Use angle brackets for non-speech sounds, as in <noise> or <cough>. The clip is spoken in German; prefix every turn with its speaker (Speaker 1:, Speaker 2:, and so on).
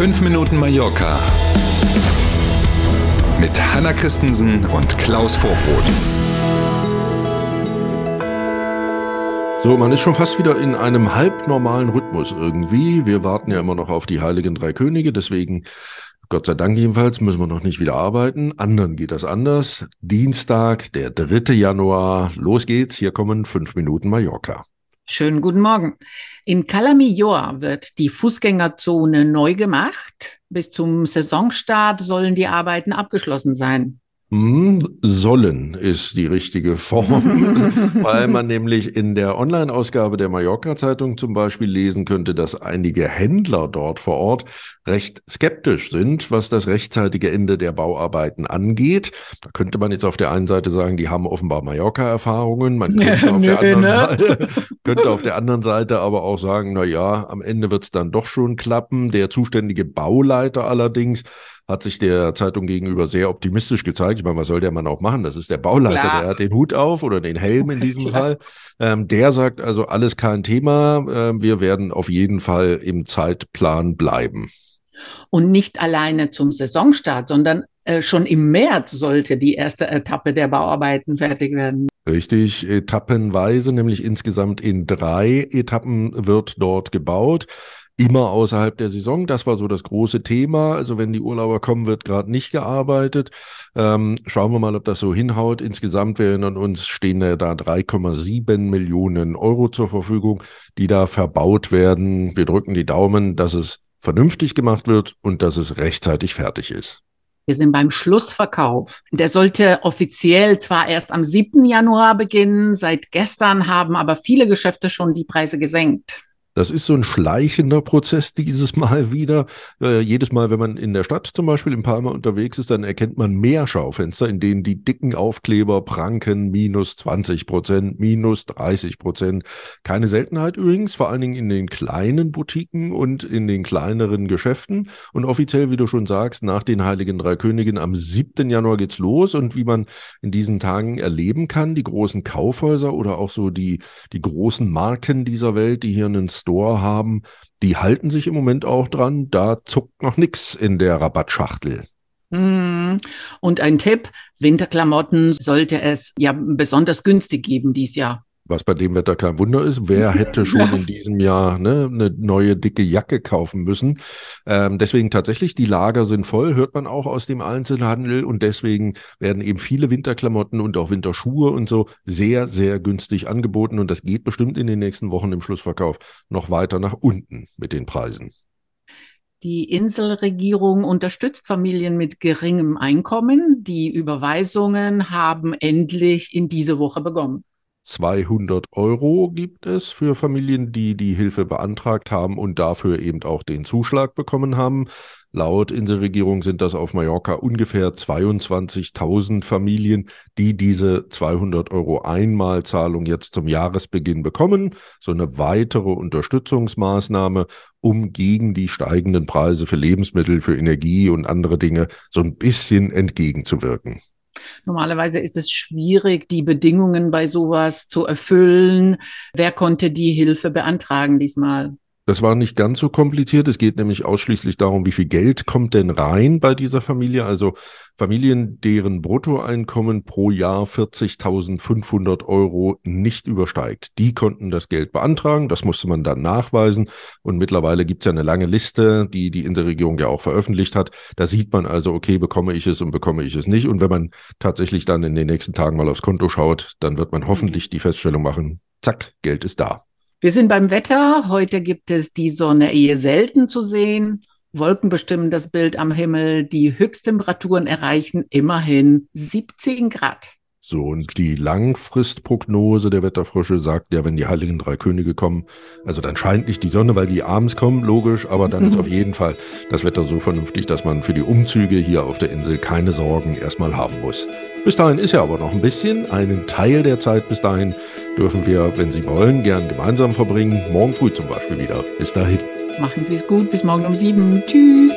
Speaker 1: 5 Minuten Mallorca mit Hanna Christensen und Klaus Vorbrot.
Speaker 2: So, man ist schon fast wieder in einem halbnormalen Rhythmus irgendwie. Wir warten ja immer noch auf die Heiligen Drei Könige, deswegen Gott sei Dank jedenfalls müssen wir noch nicht wieder arbeiten. Anderen geht das anders. Dienstag, der 3. Januar. Los geht's. Hier kommen fünf Minuten Mallorca.
Speaker 3: Schönen guten Morgen. In Calamillor wird die Fußgängerzone neu gemacht. Bis zum Saisonstart sollen die Arbeiten abgeschlossen sein.
Speaker 2: Hm, sollen ist die richtige Form, <laughs> weil man nämlich in der Online-Ausgabe der Mallorca-Zeitung zum Beispiel lesen könnte, dass einige Händler dort vor Ort recht skeptisch sind, was das rechtzeitige Ende der Bauarbeiten angeht. Da könnte man jetzt auf der einen Seite sagen, die haben offenbar Mallorca-Erfahrungen. Man <laughs> könnte, ja, auf der anderen ne? Seite, <laughs> könnte auf der anderen Seite aber auch sagen, na ja, am Ende wird es dann doch schon klappen. Der zuständige Bauleiter allerdings hat sich der Zeitung gegenüber sehr optimistisch gezeigt. Ich meine, was soll der Mann auch machen? Das ist der Bauleiter, Klar. der hat den Hut auf oder den Helm in <laughs> diesem Fall. Ähm, der sagt also, alles kein Thema. Ähm, wir werden auf jeden Fall im Zeitplan bleiben.
Speaker 3: Und nicht alleine zum Saisonstart, sondern äh, schon im März sollte die erste Etappe der Bauarbeiten fertig werden.
Speaker 2: Richtig, etappenweise, nämlich insgesamt in drei Etappen wird dort gebaut immer außerhalb der Saison. Das war so das große Thema. Also wenn die Urlauber kommen, wird gerade nicht gearbeitet. Ähm, schauen wir mal, ob das so hinhaut. Insgesamt, wir erinnern uns, stehen da 3,7 Millionen Euro zur Verfügung, die da verbaut werden. Wir drücken die Daumen, dass es vernünftig gemacht wird und dass es rechtzeitig fertig ist.
Speaker 3: Wir sind beim Schlussverkauf. Der sollte offiziell zwar erst am 7. Januar beginnen, seit gestern haben aber viele Geschäfte schon die Preise gesenkt.
Speaker 2: Das ist so ein schleichender Prozess dieses Mal wieder. Äh, jedes Mal, wenn man in der Stadt zum Beispiel in Palma unterwegs ist, dann erkennt man mehr Schaufenster, in denen die dicken Aufkleber pranken, minus 20 Prozent, minus 30 Prozent. Keine Seltenheit übrigens, vor allen Dingen in den kleinen Boutiquen und in den kleineren Geschäften. Und offiziell, wie du schon sagst, nach den Heiligen Drei Königen am 7. Januar geht's los. Und wie man in diesen Tagen erleben kann, die großen Kaufhäuser oder auch so die, die großen Marken dieser Welt, die hier einen Store haben, die halten sich im Moment auch dran. Da zuckt noch nichts in der Rabattschachtel.
Speaker 3: Hm. Und ein Tipp, Winterklamotten sollte es ja besonders günstig geben dieses Jahr
Speaker 2: was bei dem Wetter kein Wunder ist. Wer <laughs> hätte schon in diesem Jahr ne, eine neue dicke Jacke kaufen müssen? Ähm, deswegen tatsächlich, die Lager sind voll, hört man auch aus dem Einzelhandel und deswegen werden eben viele Winterklamotten und auch Winterschuhe und so sehr, sehr günstig angeboten und das geht bestimmt in den nächsten Wochen im Schlussverkauf noch weiter nach unten mit den Preisen.
Speaker 3: Die Inselregierung unterstützt Familien mit geringem Einkommen. Die Überweisungen haben endlich in diese Woche begonnen.
Speaker 2: 200 Euro gibt es für Familien, die die Hilfe beantragt haben und dafür eben auch den Zuschlag bekommen haben. Laut Inselregierung sind das auf Mallorca ungefähr 22.000 Familien, die diese 200 Euro Einmalzahlung jetzt zum Jahresbeginn bekommen. So eine weitere Unterstützungsmaßnahme, um gegen die steigenden Preise für Lebensmittel, für Energie und andere Dinge so ein bisschen entgegenzuwirken.
Speaker 3: Normalerweise ist es schwierig, die Bedingungen bei sowas zu erfüllen. Wer konnte die Hilfe beantragen diesmal?
Speaker 2: Das war nicht ganz so kompliziert. Es geht nämlich ausschließlich darum, wie viel Geld kommt denn rein bei dieser Familie. Also Familien, deren Bruttoeinkommen pro Jahr 40.500 Euro nicht übersteigt. Die konnten das Geld beantragen. Das musste man dann nachweisen. Und mittlerweile gibt es ja eine lange Liste, die die Inselregierung ja auch veröffentlicht hat. Da sieht man also, okay, bekomme ich es und bekomme ich es nicht. Und wenn man tatsächlich dann in den nächsten Tagen mal aufs Konto schaut, dann wird man hoffentlich die Feststellung machen, zack, Geld ist da.
Speaker 3: Wir sind beim Wetter. Heute gibt es die Sonne eher selten zu sehen. Wolken bestimmen das Bild am Himmel. Die Höchsttemperaturen erreichen immerhin 17 Grad.
Speaker 2: So, und die Langfristprognose der Wetterfrösche sagt ja, wenn die Heiligen Drei Könige kommen, also dann scheint nicht die Sonne, weil die abends kommen, logisch, aber dann ist auf jeden Fall das Wetter so vernünftig, dass man für die Umzüge hier auf der Insel keine Sorgen erstmal haben muss. Bis dahin ist ja aber noch ein bisschen. Einen Teil der Zeit bis dahin dürfen wir, wenn Sie wollen, gern gemeinsam verbringen. Morgen früh zum Beispiel wieder. Bis dahin.
Speaker 3: Machen Sie es gut. Bis morgen um sieben. Tschüss.